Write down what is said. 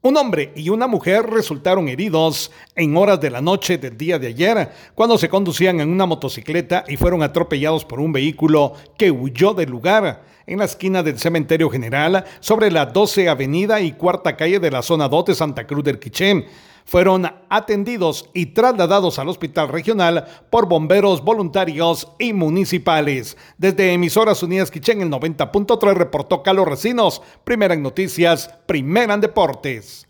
Un hombre y una mujer resultaron heridos en horas de la noche del día de ayer cuando se conducían en una motocicleta y fueron atropellados por un vehículo que huyó del lugar en la esquina del Cementerio General sobre la 12 Avenida y Cuarta Calle de la zona 2 de Santa Cruz del Quiché fueron atendidos y trasladados al hospital regional por bomberos voluntarios y municipales. Desde Emisoras Unidas Quichén, el 90.3 reportó Carlos Recinos, primera en noticias, primera en deportes.